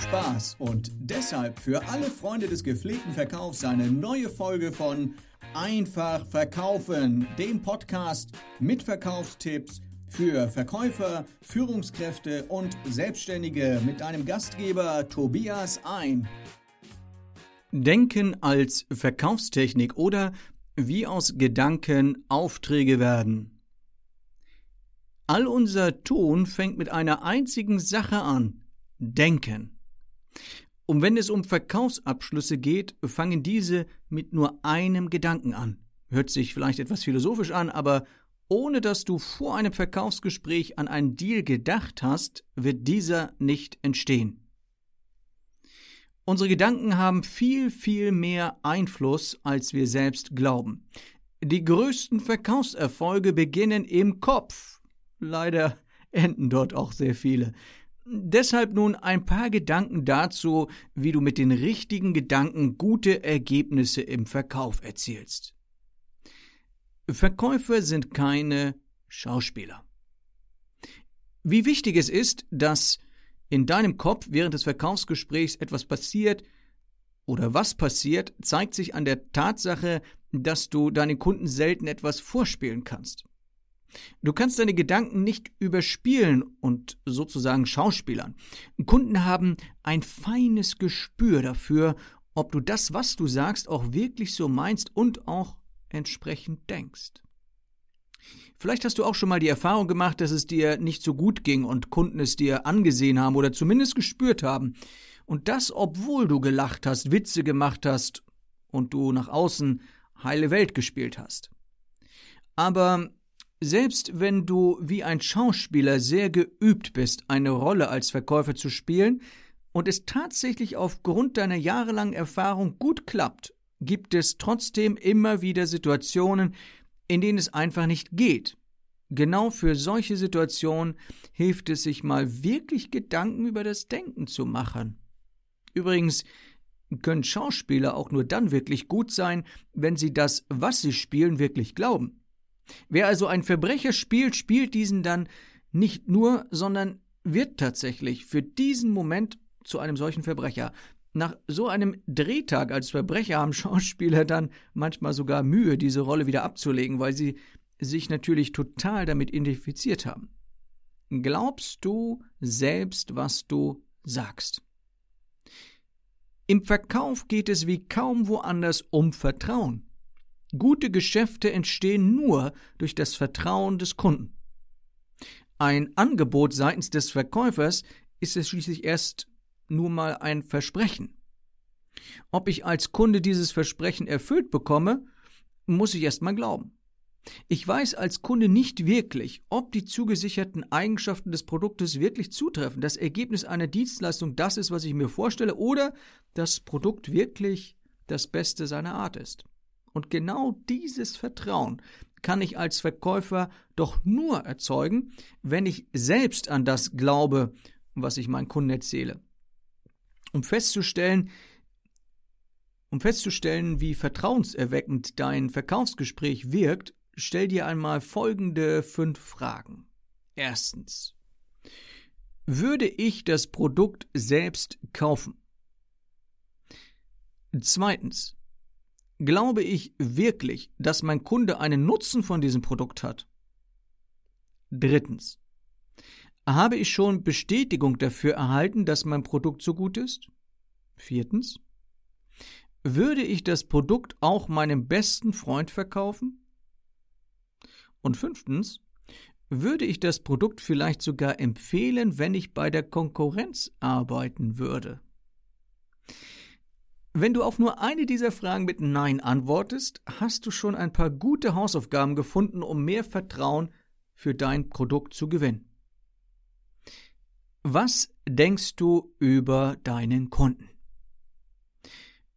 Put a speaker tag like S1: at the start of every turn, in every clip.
S1: Spaß und deshalb für alle Freunde des gepflegten Verkaufs eine neue Folge von Einfach verkaufen, dem Podcast mit Verkaufstipps für Verkäufer, Führungskräfte und Selbstständige mit deinem Gastgeber Tobias ein. Denken als Verkaufstechnik oder wie aus Gedanken Aufträge werden. All unser Tun fängt mit einer einzigen Sache an. Denken. Und wenn es um Verkaufsabschlüsse geht, fangen diese mit nur einem Gedanken an. Hört sich vielleicht etwas philosophisch an, aber ohne dass du vor einem Verkaufsgespräch an einen Deal gedacht hast, wird dieser nicht entstehen. Unsere Gedanken haben viel, viel mehr Einfluss, als wir selbst glauben. Die größten Verkaufserfolge beginnen im Kopf. Leider enden dort auch sehr viele. Deshalb nun ein paar Gedanken dazu, wie du mit den richtigen Gedanken gute Ergebnisse im Verkauf erzielst. Verkäufer sind keine Schauspieler. Wie wichtig es ist, dass in deinem Kopf während des Verkaufsgesprächs etwas passiert oder was passiert, zeigt sich an der Tatsache, dass du deinen Kunden selten etwas vorspielen kannst. Du kannst deine Gedanken nicht überspielen und sozusagen schauspielern. Kunden haben ein feines Gespür dafür, ob du das, was du sagst, auch wirklich so meinst und auch entsprechend denkst. Vielleicht hast du auch schon mal die Erfahrung gemacht, dass es dir nicht so gut ging und Kunden es dir angesehen haben oder zumindest gespürt haben. Und das, obwohl du gelacht hast, Witze gemacht hast und du nach außen heile Welt gespielt hast. Aber selbst wenn du wie ein Schauspieler sehr geübt bist, eine Rolle als Verkäufer zu spielen, und es tatsächlich aufgrund deiner jahrelangen Erfahrung gut klappt, gibt es trotzdem immer wieder Situationen, in denen es einfach nicht geht. Genau für solche Situationen hilft es sich mal wirklich Gedanken über das Denken zu machen. Übrigens können Schauspieler auch nur dann wirklich gut sein, wenn sie das, was sie spielen, wirklich glauben. Wer also einen Verbrecher spielt, spielt diesen dann nicht nur, sondern wird tatsächlich für diesen Moment zu einem solchen Verbrecher. Nach so einem Drehtag als Verbrecher haben Schauspieler dann manchmal sogar Mühe, diese Rolle wieder abzulegen, weil sie sich natürlich total damit identifiziert haben. Glaubst du selbst, was du sagst? Im Verkauf geht es wie kaum woanders um Vertrauen. Gute Geschäfte entstehen nur durch das Vertrauen des Kunden. Ein Angebot seitens des Verkäufers ist es schließlich erst nur mal ein Versprechen. Ob ich als Kunde dieses Versprechen erfüllt bekomme, muss ich erst mal glauben. Ich weiß als Kunde nicht wirklich, ob die zugesicherten Eigenschaften des Produktes wirklich zutreffen, das Ergebnis einer Dienstleistung das ist, was ich mir vorstelle, oder das Produkt wirklich das Beste seiner Art ist. Und genau dieses Vertrauen kann ich als Verkäufer doch nur erzeugen, wenn ich selbst an das glaube, was ich meinen Kunden erzähle. Um festzustellen, um festzustellen, wie vertrauenserweckend dein Verkaufsgespräch wirkt, stell dir einmal folgende fünf Fragen. Erstens. Würde ich das Produkt selbst kaufen? Zweitens. Glaube ich wirklich, dass mein Kunde einen Nutzen von diesem Produkt hat? Drittens. Habe ich schon Bestätigung dafür erhalten, dass mein Produkt so gut ist? Viertens. Würde ich das Produkt auch meinem besten Freund verkaufen? Und fünftens. Würde ich das Produkt vielleicht sogar empfehlen, wenn ich bei der Konkurrenz arbeiten würde? Wenn du auf nur eine dieser Fragen mit Nein antwortest, hast du schon ein paar gute Hausaufgaben gefunden, um mehr Vertrauen für dein Produkt zu gewinnen. Was denkst du über deinen Kunden?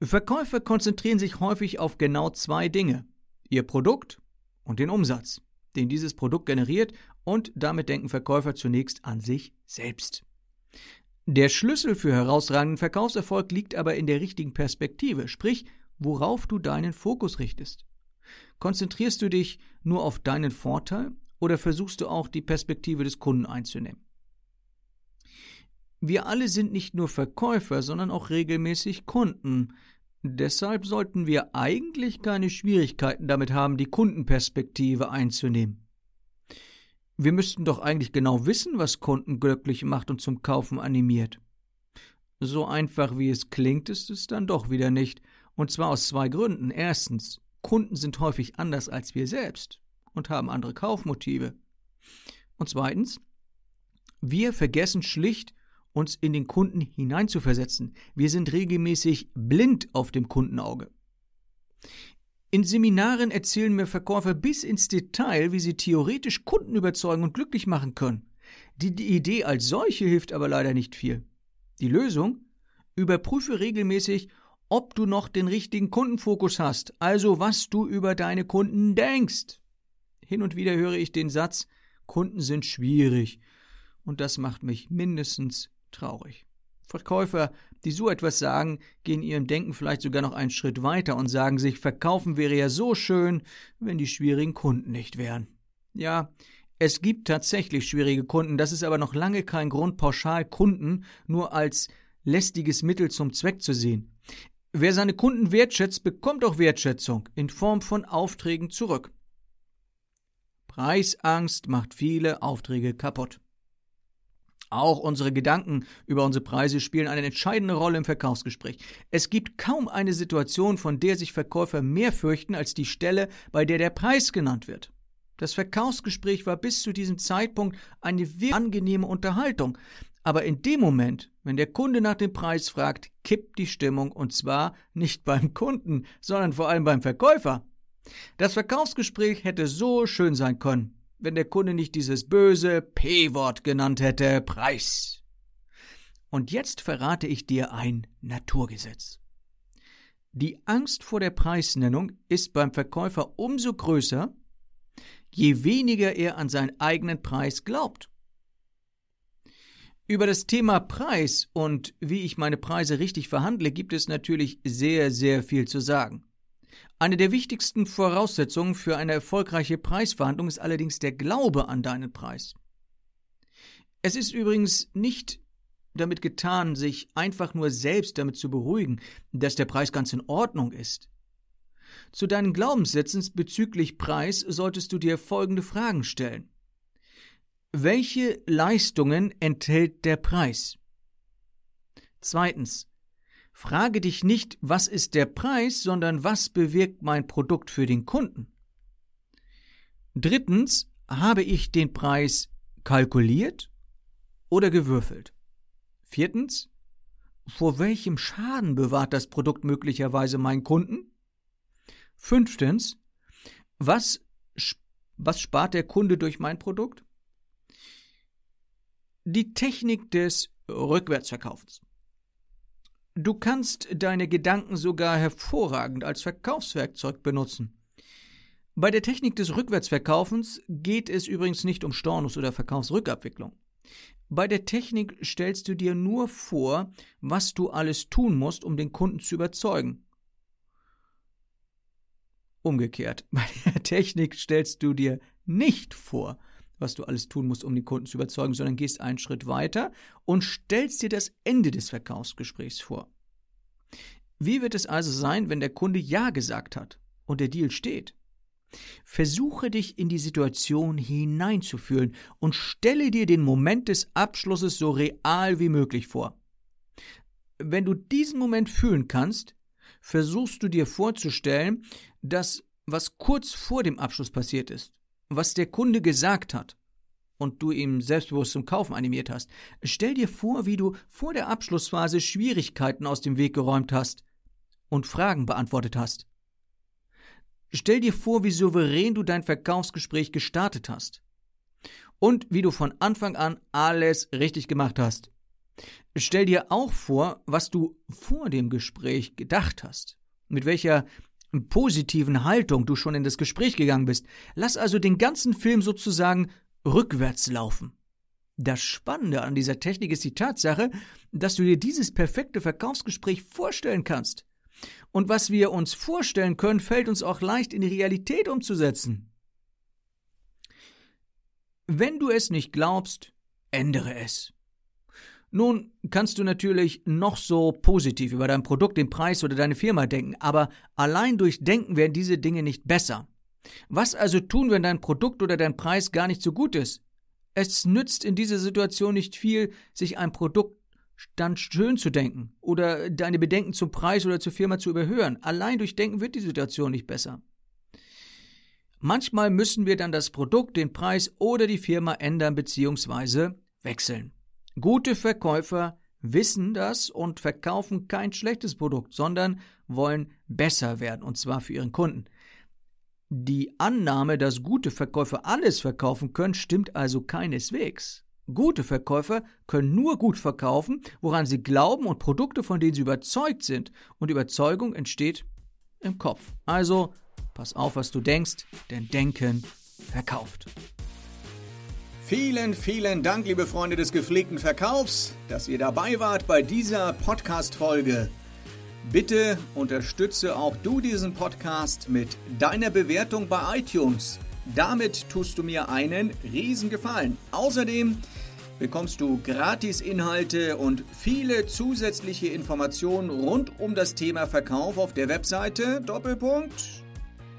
S1: Verkäufer konzentrieren sich häufig auf genau zwei Dinge, ihr Produkt und den Umsatz, den dieses Produkt generiert, und damit denken Verkäufer zunächst an sich selbst. Der Schlüssel für herausragenden Verkaufserfolg liegt aber in der richtigen Perspektive, sprich, worauf du deinen Fokus richtest. Konzentrierst du dich nur auf deinen Vorteil oder versuchst du auch die Perspektive des Kunden einzunehmen? Wir alle sind nicht nur Verkäufer, sondern auch regelmäßig Kunden. Deshalb sollten wir eigentlich keine Schwierigkeiten damit haben, die Kundenperspektive einzunehmen. Wir müssten doch eigentlich genau wissen, was Kunden glücklich macht und zum Kaufen animiert. So einfach wie es klingt, ist es dann doch wieder nicht, und zwar aus zwei Gründen. Erstens, Kunden sind häufig anders als wir selbst und haben andere Kaufmotive. Und zweitens, wir vergessen schlicht, uns in den Kunden hineinzuversetzen. Wir sind regelmäßig blind auf dem Kundenauge. In Seminaren erzählen mir Verkäufer bis ins Detail, wie sie theoretisch Kunden überzeugen und glücklich machen können. Die, die Idee als solche hilft aber leider nicht viel. Die Lösung? Überprüfe regelmäßig, ob du noch den richtigen Kundenfokus hast, also was du über deine Kunden denkst. Hin und wieder höre ich den Satz, Kunden sind schwierig, und das macht mich mindestens traurig. Verkäufer, die so etwas sagen, gehen ihrem Denken vielleicht sogar noch einen Schritt weiter und sagen sich, verkaufen wäre ja so schön, wenn die schwierigen Kunden nicht wären. Ja, es gibt tatsächlich schwierige Kunden, das ist aber noch lange kein Grund, pauschal Kunden nur als lästiges Mittel zum Zweck zu sehen. Wer seine Kunden wertschätzt, bekommt auch Wertschätzung in Form von Aufträgen zurück. Preisangst macht viele Aufträge kaputt. Auch unsere Gedanken über unsere Preise spielen eine entscheidende Rolle im Verkaufsgespräch. Es gibt kaum eine Situation, von der sich Verkäufer mehr fürchten als die Stelle, bei der der Preis genannt wird. Das Verkaufsgespräch war bis zu diesem Zeitpunkt eine wirklich angenehme Unterhaltung. Aber in dem Moment, wenn der Kunde nach dem Preis fragt, kippt die Stimmung und zwar nicht beim Kunden, sondern vor allem beim Verkäufer. Das Verkaufsgespräch hätte so schön sein können, wenn der Kunde nicht dieses böse P-Wort genannt hätte, Preis. Und jetzt verrate ich dir ein Naturgesetz. Die Angst vor der Preisnennung ist beim Verkäufer umso größer, je weniger er an seinen eigenen Preis glaubt. Über das Thema Preis und wie ich meine Preise richtig verhandle, gibt es natürlich sehr, sehr viel zu sagen. Eine der wichtigsten Voraussetzungen für eine erfolgreiche Preisverhandlung ist allerdings der Glaube an deinen Preis. Es ist übrigens nicht damit getan, sich einfach nur selbst damit zu beruhigen, dass der Preis ganz in Ordnung ist. Zu deinen Glaubenssätzen bezüglich Preis solltest du dir folgende Fragen stellen. Welche Leistungen enthält der Preis? Zweitens, Frage dich nicht, was ist der Preis, sondern was bewirkt mein Produkt für den Kunden. Drittens, habe ich den Preis kalkuliert oder gewürfelt? Viertens, vor welchem Schaden bewahrt das Produkt möglicherweise meinen Kunden? Fünftens, was, was spart der Kunde durch mein Produkt? Die Technik des Rückwärtsverkaufens. Du kannst deine Gedanken sogar hervorragend als Verkaufswerkzeug benutzen. Bei der Technik des Rückwärtsverkaufens geht es übrigens nicht um Stornos oder Verkaufsrückabwicklung. Bei der Technik stellst du dir nur vor, was du alles tun musst, um den Kunden zu überzeugen. Umgekehrt, bei der Technik stellst du dir nicht vor, was du alles tun musst, um die Kunden zu überzeugen, sondern gehst einen Schritt weiter und stellst dir das Ende des Verkaufsgesprächs vor. Wie wird es also sein, wenn der Kunde Ja gesagt hat und der Deal steht? Versuche dich in die Situation hineinzufühlen und stelle dir den Moment des Abschlusses so real wie möglich vor. Wenn du diesen Moment fühlen kannst, versuchst du dir vorzustellen, dass was kurz vor dem Abschluss passiert ist was der Kunde gesagt hat und du ihm selbstbewusst zum Kaufen animiert hast. Stell dir vor, wie du vor der Abschlussphase Schwierigkeiten aus dem Weg geräumt hast und Fragen beantwortet hast. Stell dir vor, wie souverän du dein Verkaufsgespräch gestartet hast. Und wie du von Anfang an alles richtig gemacht hast. Stell dir auch vor, was du vor dem Gespräch gedacht hast. Mit welcher positiven Haltung du schon in das Gespräch gegangen bist. Lass also den ganzen Film sozusagen rückwärts laufen. Das Spannende an dieser Technik ist die Tatsache, dass du dir dieses perfekte Verkaufsgespräch vorstellen kannst. Und was wir uns vorstellen können, fällt uns auch leicht in die Realität umzusetzen. Wenn du es nicht glaubst, ändere es. Nun kannst du natürlich noch so positiv über dein Produkt, den Preis oder deine Firma denken, aber allein durch Denken werden diese Dinge nicht besser. Was also tun, wenn dein Produkt oder dein Preis gar nicht so gut ist? Es nützt in dieser Situation nicht viel, sich ein Produkt dann schön zu denken oder deine Bedenken zum Preis oder zur Firma zu überhören. Allein durch Denken wird die Situation nicht besser. Manchmal müssen wir dann das Produkt, den Preis oder die Firma ändern bzw. wechseln. Gute Verkäufer wissen das und verkaufen kein schlechtes Produkt, sondern wollen besser werden, und zwar für ihren Kunden. Die Annahme, dass gute Verkäufer alles verkaufen können, stimmt also keineswegs. Gute Verkäufer können nur gut verkaufen, woran sie glauben und Produkte, von denen sie überzeugt sind. Und Überzeugung entsteht im Kopf. Also pass auf, was du denkst, denn Denken verkauft.
S2: Vielen, vielen Dank, liebe Freunde des gepflegten Verkaufs, dass ihr dabei wart bei dieser Podcast-Folge. Bitte unterstütze auch du diesen Podcast mit deiner Bewertung bei iTunes. Damit tust du mir einen Riesengefallen. Außerdem bekommst du Gratis-Inhalte und viele zusätzliche Informationen rund um das Thema Verkauf auf der Webseite Doppelpunkt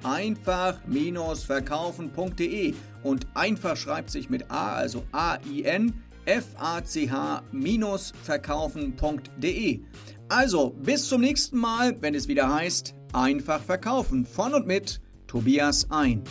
S2: einfach-verkaufen.de und einfach schreibt sich mit A, also A-I-N, F-A-C-H-verkaufen.de. Also, bis zum nächsten Mal, wenn es wieder heißt, einfach verkaufen von und mit Tobias ein.